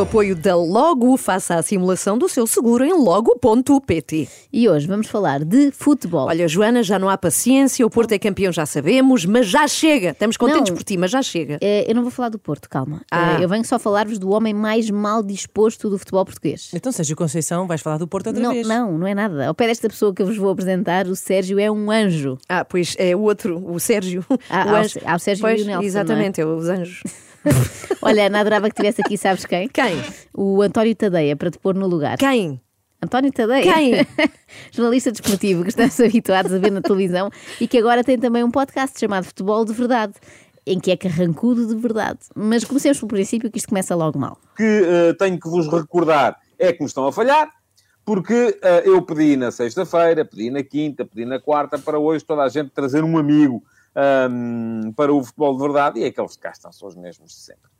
O apoio da Logo, faça a simulação do seu seguro em logo.pt. E hoje vamos falar de futebol. Olha, Joana, já não há paciência, o Porto é campeão, já sabemos, mas já chega. Estamos contentes Não. por ti, mas já chega. Eh, eu não vou falar do Porto, calma. Ah. Eh, eu venho só falar-vos do homem mais mal disposto do futebol português. Então, Sérgio Conceição, vais falar do Porto outra Não, vez. não, não é nada. Ao pé desta pessoa que eu vos vou apresentar, o Sérgio é um anjo. Ah, pois é o outro, o Sérgio. Ah, o anjo. Há o Sérgio pois, e o Nelson, Exatamente, é os anjos. Olha, Ana adorava que tivesse aqui, sabes quem? Quem? O António Tadeia, para te pôr no lugar. Quem? António Tadeia. Quem? Jornalista desportivo que estamos habituados a ver na televisão e que agora tem também um podcast chamado Futebol de Verdade, em que é carrancudo de verdade. Mas comecemos pelo princípio que isto começa logo mal. que eh, tenho que vos recordar é que me estão a falhar, porque eh, eu pedi na sexta-feira, pedi na quinta, pedi na quarta, para hoje toda a gente trazer um amigo ahm, para o futebol de verdade, e aqueles que cá estão são os mesmos de sempre.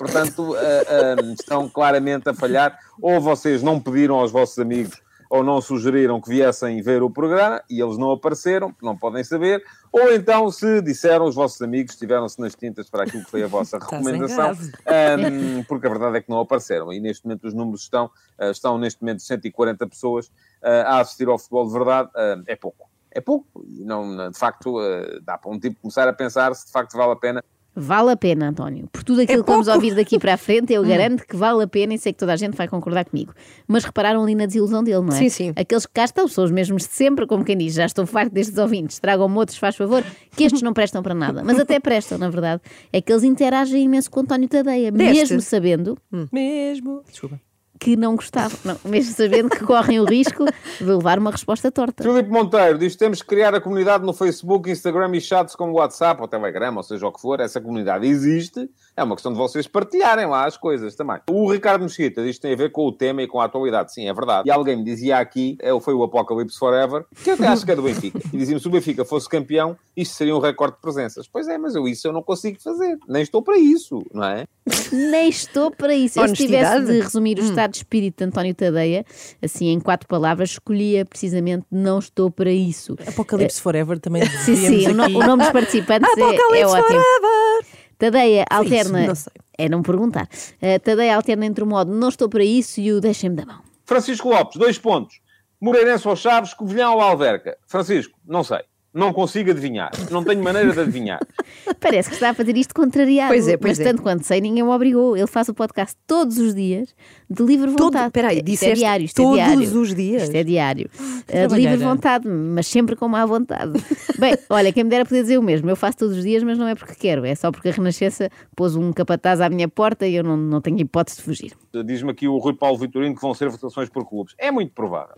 Portanto, ahm, estão claramente a falhar, ou vocês não pediram aos vossos amigos ou não sugeriram que viessem ver o programa e eles não apareceram, não podem saber, ou então se disseram os vossos amigos, estiveram-se nas tintas para aquilo que foi a vossa recomendação, um, porque a verdade é que não apareceram. E neste momento os números estão, uh, estão neste momento 140 pessoas uh, a assistir ao futebol de verdade. Uh, é pouco. É pouco. E não, de facto, uh, dá para um tipo começar a pensar se de facto vale a pena. Vale a pena, António. Por tudo aquilo É que vamos ouvir daqui para a frente, eu garanto que vale a pena e sei que toda a gente vai concordar comigo. Mas repararam ali na desilusão dele, não é? Sim, sim. Aqueles que cá estão são os mesmos de sempre, como quem diz, já estou farto destes ouvintes, tragam-me outros, faz favor, que estes não prestam para nada. Mas até prestam, na verdade. É que eles interagem imenso com o António Tadeia, Deste? mesmo sabendo Mesmo. Desculpa. Que não gostavam. Não, mesmo sabendo que correm o risco de levar uma resposta torta. Filipe Monteiro diz que temos que criar a comunidade no Facebook, Instagram e chats como WhatsApp ou Telegram, ou seja o que for. Essa comunidade existe. É uma questão de vocês partilharem lá as coisas também. O Ricardo Mesquita diz que tem a ver com o tema e com a atualidade. Sim, é verdade. E alguém me dizia aqui, é, foi o Apocalipse Forever, que eu até acho que é do Benfica. E dizia-me, se o Benfica fosse campeão, isto seria um recorde de presenças. Pois é, mas eu isso eu não consigo fazer. Nem estou para isso, não é? Nem estou para isso. Eu, se tivesse de resumir o estado de espírito de António Tadeia, assim em quatro palavras, escolhia precisamente não estou para isso. Apocalipse Forever também Sim, sim, o, no- o nome dos participantes é, é Apocalipse ótimo. Forever! Tadeia Foi isso? alterna. Não sei. É não perguntar. Uh, Tadeia alterna entre o modo não estou para isso e o deixem-me da mão. Francisco Lopes, dois pontos. Moreirense ou Chaves, Covilhão ou Alverca? Francisco, não sei. Não consigo adivinhar. Não tenho maneira de adivinhar. Parece que está a fazer isto contrariado. Pois é, pois mas é. tanto quanto sei, ninguém o obrigou. Ele faz o podcast todos os dias, de livre Todo- vontade. peraí, isto é disseste diário, isto todos é diário. os dias? Isto é diário. Uh, de livre vontade, mas sempre com má vontade. Bem, olha, quem me dera poder dizer o mesmo. Eu faço todos os dias, mas não é porque quero. É só porque a Renascença pôs um capataz à minha porta e eu não, não tenho hipótese de fugir. Diz-me aqui o Rui Paulo Vitorino que vão ser votações por clubes. É muito provável.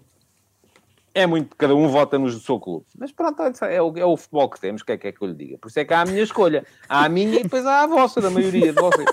É muito, cada um vota no seu clube. Mas pronto, é o, é o futebol que temos, o que é que é que eu lhe diga? Por isso é que há a minha escolha. Há a minha e depois há a vossa, da maioria de vocês.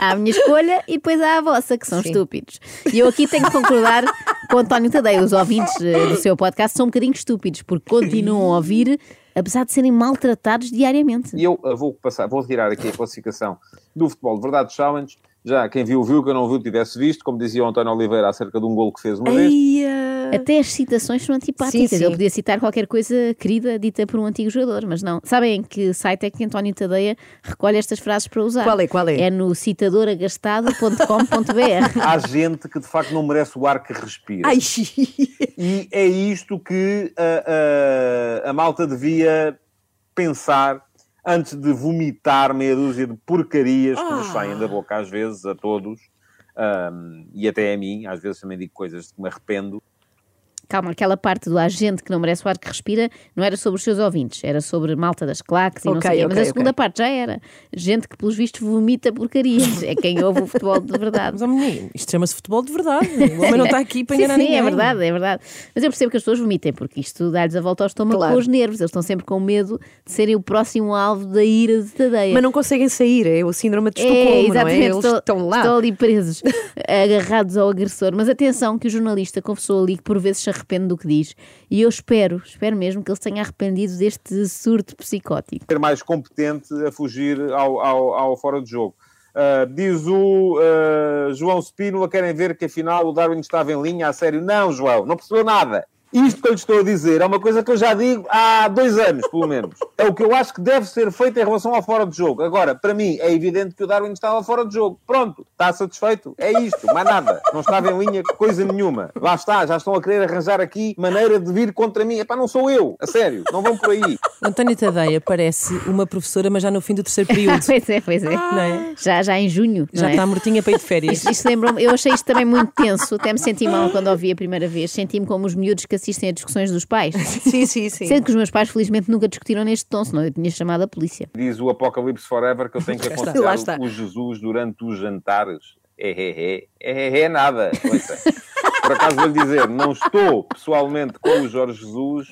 Há a minha escolha e depois há a vossa, que são Sim. estúpidos. E eu aqui tenho que concordar com o António Tadeia. Os ouvintes eh, do seu podcast são um bocadinho estúpidos, porque continuam a ouvir, apesar de serem maltratados diariamente. E eu uh, vou passar, vou retirar aqui a classificação do futebol de verdade challenge. Já quem viu, viu, quem não viu, tivesse visto, como dizia o António Oliveira acerca de um golo que fez uma vez. Eia. Até as citações são antipáticas. Sim, sim. Ele podia citar qualquer coisa querida dita por um antigo jogador, mas não. Sabem em que site é que António Tadeia recolhe estas frases para usar? Qual é, qual é? É no citadoragastado.com.br. Há gente que de facto não merece o ar que respira. Ai, E é isto que a, a, a malta devia pensar antes de vomitar meia dúzia de porcarias que nos saem da boca às vezes, a todos, ahm, e até a mim, às vezes também digo coisas de que me arrependo. Calma, aquela parte do agente que não merece o ar que respira não era sobre os seus ouvintes, era sobre malta das claques e não Ok, sei o quê. Mas a segunda ok. parte já era. Gente que, pelos vistos, vomita porcarias. É quem ouve o futebol de verdade. Mas, menino, isto chama-se futebol de verdade. O homem não está aqui para sim, enganar sim, ninguém. é verdade, é verdade. Mas eu percebo que as pessoas vomitem, porque isto dá-lhes a volta ao estômago Claro. com os nervos. Eles estão sempre com medo de serem o próximo alvo da ira de Tadeia. Mas não conseguem sair, é o síndrome de É, Estocolmo, não é? exatamente, Eles estão, estão lá. estão ali presos, agarrados ao agressor. Mas atenção que o jornalista confessou ali que por vezes se arrepende do que diz. E eu espero, espero mesmo que ele se tenha arrependido deste surto psicótico. Ser mais competente a fugir ao, ao, ao fora de jogo. Ah, diz o ah, João Spínola, querem ver que afinal o Darwin estava em linha, a sério. Não, João, não percebeu nada. Isto que eu lhe estou a dizer é uma coisa que eu já digo há dois anos, pelo menos. É o que eu acho que deve ser feito em relação ao fora de jogo. Agora, para mim, é evidente que o Darwin estava fora de jogo. Pronto, está satisfeito. É isto, mais nada. Não estava em linha coisa nenhuma. Lá está, já estão a querer arranjar aqui maneira de vir contra mim. Epá, não sou eu, a sério, não vão por aí. António Tadeia parece uma professora, mas já no fim do terceiro período. pois é, pois é. Não é? Já, já em junho. Já não é? está mortinha para ir de férias. Isto, isto lembrou-me, eu achei isto também muito tenso, até me senti mal quando ouvi a primeira vez. Senti-me como os miúdos que assistem a discussões dos pais. Sim, sim, sim. Sendo que os meus pais, felizmente, nunca discutiram neste tom, senão eu tinha chamado a polícia. Diz o Apocalipse Forever que eu tenho que aconselhar o Jesus durante os jantares. É, é, é, é, é nada. Por acaso vou-lhe dizer, não estou pessoalmente com o Jorge Jesus.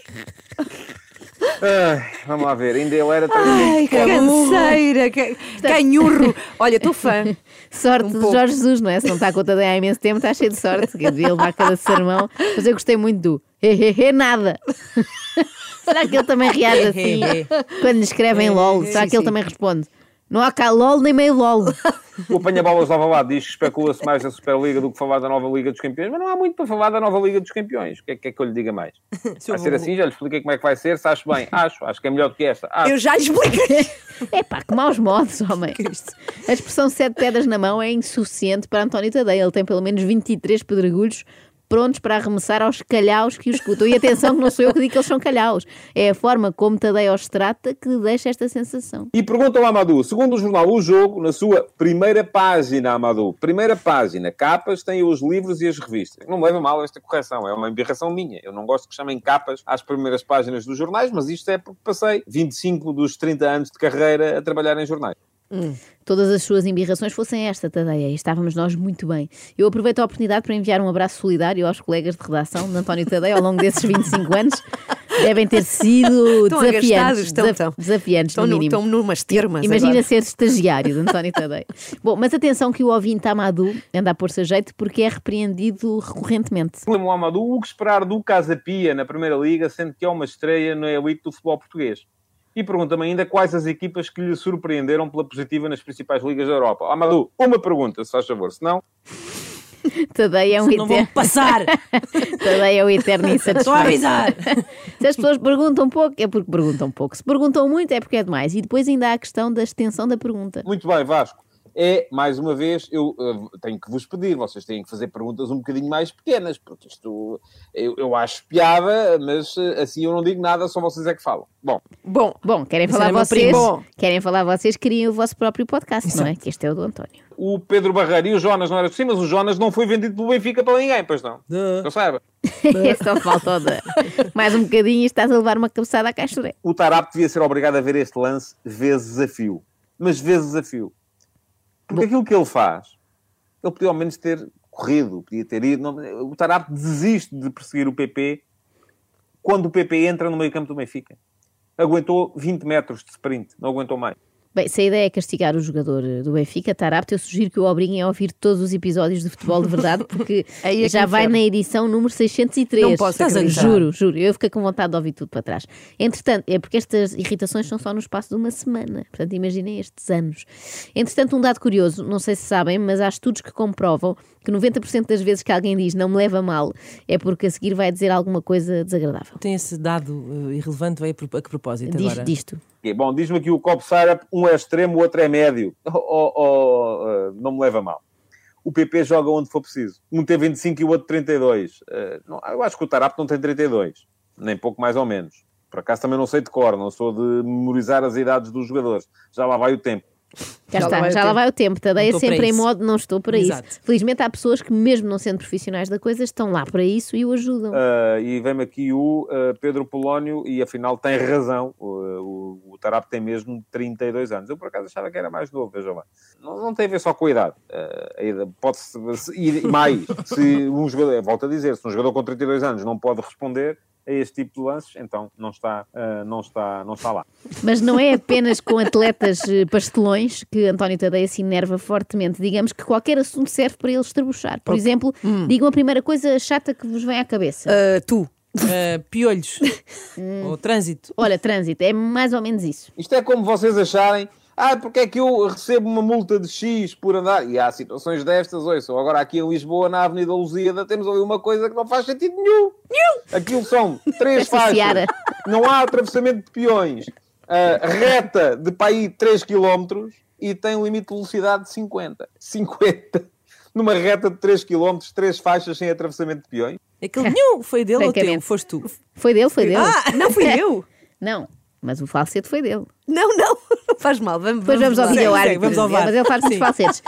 Ai, vamos lá ver, ainda ele era Ai, que canseira, que... canhurro. Olha, estou fã. Sorte Um de pouco. Jorge Jesus, não é? Se não está com o Tadeu há imenso tempo, está cheio de sorte. Que devia levar cada sermão. Mas eu gostei muito do hehehe nada. Será que ele também reage assim quando lhe escrevem LOL? Será sim, que ele também responde? Não há cá LOL nem meio LOL. O apanha-bolas lava lá diz que especula-se mais da Superliga do que falar da nova Liga dos Campeões, mas não há muito para falar da nova Liga dos Campeões. O que é, que é que eu lhe diga mais? Vai ser assim, já lhe expliquei como é que vai ser, se acho bem. Acho, acho que é melhor do que esta. Acho. Eu já expliquei. É pá, que maus modos, homem. A expressão sete pedras na mão é insuficiente para António Tadeia. Ele tem pelo menos 23 pedregulhos prontos para arremessar aos calhaus que o escutam. E atenção que não sou eu que digo que eles são calhaus. É a forma como Tadeia os trata que deixa esta sensação. E pergunta ao Amadou, segundo o jornal O Jogo, na sua primeira página, Amadou, primeira página, capas, tem os livros e as revistas. Não me leva mal esta correção, é uma embirração minha. Eu não gosto que chamem capas às primeiras páginas dos jornais, mas isto é porque passei 25 dos 30 anos de carreira a trabalhar em jornais. Todas as suas embirrações fossem esta, Tadeia, e estávamos nós muito bem. Eu aproveito a oportunidade para enviar um abraço solidário aos colegas de redação de António Tadeia ao longo desses 25 anos. Devem ter sido Estão desafiantes. agastados, estão, desaf- estão. Desafiantes, Estão, no no, mínimo. estão numas termas. Imagina agora. ser estagiário de António Tadeia. Bom, mas atenção que o ouvinte Amadou anda a pôr-se a jeito porque é repreendido recorrentemente. Lembro o Amadou, o que esperar do Casa Pia na Primeira Liga, sendo que é uma estreia na elite do futebol português? E pergunta-me ainda quais as equipas que lhe surpreenderam pela positiva nas principais ligas da Europa. Amadou, uma pergunta, se faz favor, senão... Tadeia é um Não vão eterno, passar! Tadeia é o eterno Estou a insatisfeito. avisar! Se as pessoas perguntam pouco, é porque perguntam pouco. Se perguntam muito, é porque é demais. E depois ainda há a questão da extensão da pergunta. Muito bem, Vasco. É, mais uma vez, eu eh, tenho que vos pedir, vocês têm que fazer perguntas um bocadinho mais pequenas, porque isto eu, eu acho piada, mas eh, assim eu não digo nada, só vocês é que falam. Bom, Bom, Bom, querem falar vocês? primo. Querem falar vocês? Criem o vosso próprio podcast, não é? Que este é o do António. o Pedro Barreiro e o Jonas não era assim, mas o Jonas não foi vendido pelo Benfica para ninguém, pois não. Que eu saiba. É só falta da- mais um bocadinho e estás a levar uma cabeçada à caixoré. O Tarap devia ser obrigado a ver este lance vezes a fio. Mas vezes a fio. Porque aquilo que ele faz, ele podia ao menos ter corrido, podia ter ido. não- o Tarap desiste de perseguir o PP quando o PP entra no meio campo do Benfica. Aguentou 20 metros de sprint, não aguentou mais. Bem, se a ideia é castigar o jogador eh, do Benfica, Tarapto, eu sugiro que o obriguem a ouvir todos os episódios de futebol de verdade, porque é já vai na edição número 603. Não posso acreditar. Juro, juro. Eu fiquei com vontade de ouvir tudo para trás. Entretanto, é porque estas irritações são só no espaço de uma semana. Portanto, imaginem estes anos. Entretanto, um dado curioso, não sei se sabem, mas há estudos que comprovam que 90% das vezes que alguém diz não me leva mal, é porque a seguir vai dizer alguma coisa desagradável. Tem esse dado eh, irrelevante, vai a, que propósito Diz, agora? disto. Bom, diz-me aqui o Copo Sarap, um é extremo, o outro é médio. Oh, oh, oh, eh, não me leva mal. O PP joga onde for preciso. Um tem 25 e o outro 32. Eh, não, eu acho que o Tarap não tem 32. Nem pouco mais ou menos. Por acaso também não sei de cor, não sou de memorizar as idades dos jogadores. Já lá vai o tempo. Já, Já lá está, vai o já lá tempo. vai o tempo. Tadeia estou sempre em modo não estou para Exato. isso. Felizmente há pessoas que, mesmo não sendo profissionais da coisa, estão lá para isso e o ajudam. Uh, e vem-me aqui o uh, Pedro Polónio e afinal tem razão. O, o, o Tarap tem mesmo 32 anos. Eu por acaso achava que era mais novo, veja lá. Não, não tem a ver só com a idade. Uh, Pode-se se- ir mais. Se um jogador, volto a dizer, se um jogador com 32 anos não pode responder a este tipo de lances, então não está, uh, não está, não está lá. Mas não é apenas com atletas eh, pastelões que António Tadeia se enerva fortemente. Digamos que qualquer assunto serve para ele estrebuchar. Por exemplo, Hum. digam a primeira coisa chata que vos vem à cabeça. ah, tu. Eh, piolhos. Ou trânsito. Olha, trânsito, é mais ou menos isso. Isto é como vocês acharem, Ah, porque é que eu recebo uma multa de X por andar? E há situações destas, ouçam, agora aqui em Lisboa, na Avenida Lusíada, temos ali uma coisa que não faz sentido nenhum. Aquilo são três faixas, Seara. não há atravessamento de peões, ah, reta de para aí 3 km e tem um limite de velocidade de 50. 50. Numa reta de 3 km, três faixas sem atravessamento de peões. Aquele nenhum foi dele ou teu? Foste tu. Foi dele, foi dele. Ah, não fui eu. Não, mas o falsete foi dele. Não, não, não faz mal. Vamos, Depois vamos ao lá. vídeo árbitro. vamos ao VAR. Mas ele faz Sim. falsetes.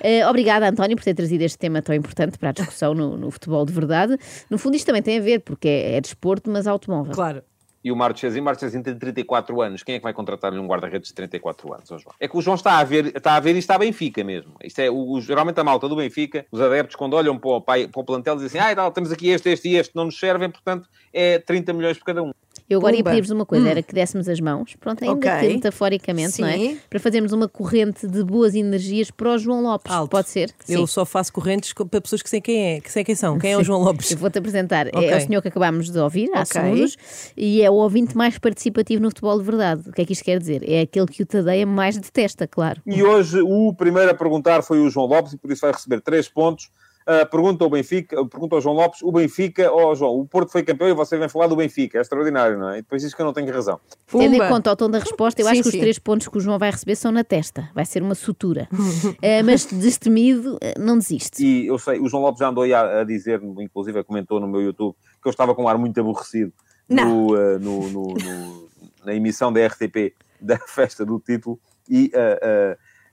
Eh, obrigada, António, por ter trazido este tema tão importante para a discussão no, no futebol de verdade. No fundo, isto também tem a ver, porque é, é desporto, mas automóvel. Claro. E o Marchesin, Marchesin tem 34 anos. Quem é que vai contratar-lhe um guarda-redes de 34 anos, ó João? É que o João está a ver, está a ver está a Benfica mesmo. Isto é, o, geralmente a malta do Benfica, os adeptos, quando olham para o, pai- para o plantel, dizem assim, ah, tal, temos aqui este, este e este, não nos servem, portanto, é 30 milhões por cada um. Eu agora ia Pumba. pedir-vos uma coisa, era que dessemos as mãos, pronto, ainda Ok. que metaforicamente, não é? Sim. Para fazermos uma corrente de boas energias para o João Lopes. Alto. Pode ser? Eu só faço correntes co- para pessoas que sei quem é, que sei quem são. Quem é o Sim. João Lopes? Eu vou-te apresentar. Ok. É o senhor que acabámos de ouvir, há Ok. segundos, e é o ouvinte mais participativo no futebol de verdade. O que é que isto quer dizer? É aquele que o Tadeia mais detesta, claro. E hoje o primeiro a perguntar foi o João Lopes e por isso vai receber 3 pontos. Ah, pergunta ao Benfica, pergunta ao João Lopes, o Benfica, ó João, o Porto foi campeão e você vem falar do Benfica, é extraordinário, não é? E depois diz que eu não tenho razão. Tendo em Pumba. conta o tom da resposta, eu Sim, acho que os sim. três pontos que o João vai receber são na testa. Vai ser uma sutura. Eh, mas destemido, eh, não desiste. E eu sei, o João Lopes já andou aí a, a dizer, inclusive comentou no meu YouTube, que eu estava com um ar muito aborrecido no, ah, no- no- no- na emissão da RTP da festa do título e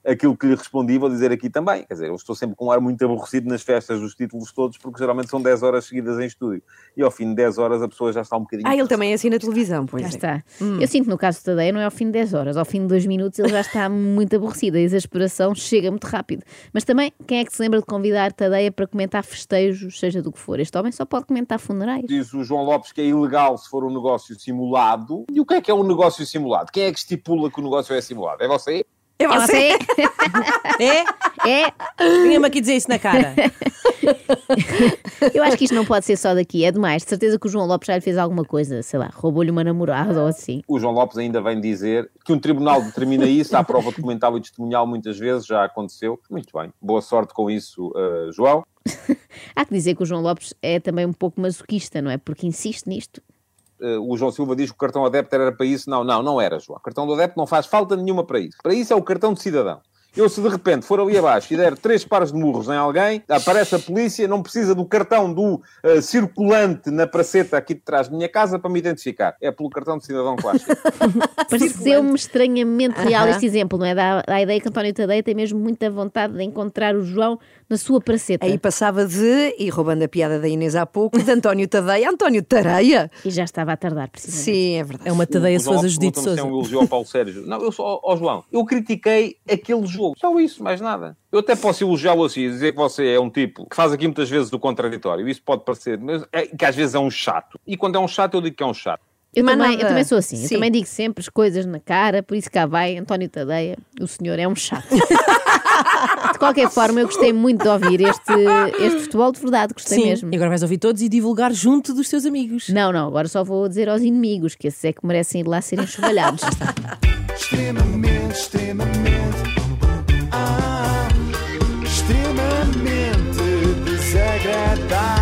aquilo que lhe respondi vou dizer aqui também. Quer dizer, eu estou sempre com um ar muito aborrecido nas festas dos títulos todos, porque geralmente são 10 horas seguidas em estúdio. E ao fim de 10 horas a pessoa já está um bocadinho. Ah, ele também é assim na televisão, pois Já é. está. Eu sinto que no caso do Tadeia não é ao fim de 10 horas, ao fim de 2 minutos ele já está muito aborrecido, a exasperação chega muito rápido. Mas também, quem é que se lembra de convidar Tadeia para comentar festejos, seja do que for? Este homem só pode comentar funerais. Diz o João Lopes que é ilegal se for um negócio simulado. E o que é que é um negócio simulado? Quem é que estipula que o negócio é simulado? É você? É É você? É? É? Vinha-me aqui dizer isso na cara. Eu acho que isto não pode ser só daqui, é demais. De certeza que o João Lopes já lhe fez alguma coisa, sei lá, roubou-lhe uma namorada ou assim. O João Lopes ainda vem dizer que um tribunal determina isso, há prova documental e testemunhal muitas vezes, já aconteceu. Muito bem. Boa sorte com isso, uh, João. Há que dizer que o João Lopes é também um pouco masoquista, não é? Porque insiste nisto. Uh, o João Silva diz que o cartão adepto era para isso. Não, não, não era, João. O cartão do adepto não faz falta nenhuma para isso. Para isso é o cartão de cidadão. Eu, se de repente for ali abaixo e der três pares de murros em alguém, aparece a polícia, não precisa do cartão do uh, circulante na praceta aqui de trás da minha casa para me identificar. É pelo cartão de cidadão chega. Pareceu-me estranhamente real Aham. este exemplo, não é? Dá, dá a ideia que António Tadeia tem mesmo muita vontade de encontrar o João na sua praceta. Aí passava de, e roubando a piada da Inês há pouco, de António Tadeia, António Tareia. E já estava a tardar, precisamente. Sim, é verdade. É uma tadeia Sousa Judite se Souza. É um elogio ao Paulo Sérgio. Não, eu só, ó João, eu critiquei aquele jogo. Só isso, mais nada. Eu até posso elogiá-lo assim, dizer que você é um tipo que faz aqui muitas vezes o contraditório. Isso pode parecer, mas é, que às vezes é um chato. E quando é um chato, eu digo que é um chato. Eu também, nada. eu também sou assim. Sim. Eu também digo sempre as coisas na cara, por isso cá vai António Tadeia, o senhor é um chato. de qualquer forma, eu gostei muito de ouvir este, este futebol de verdade, gostei Sim. mesmo. E agora vais ouvir todos e divulgar junto dos teus amigos. Não, não, agora só vou dizer aos inimigos que esses é que merecem ir lá serem enxovalhados. extremamente, extremamente. Ah, extremamente desagradável.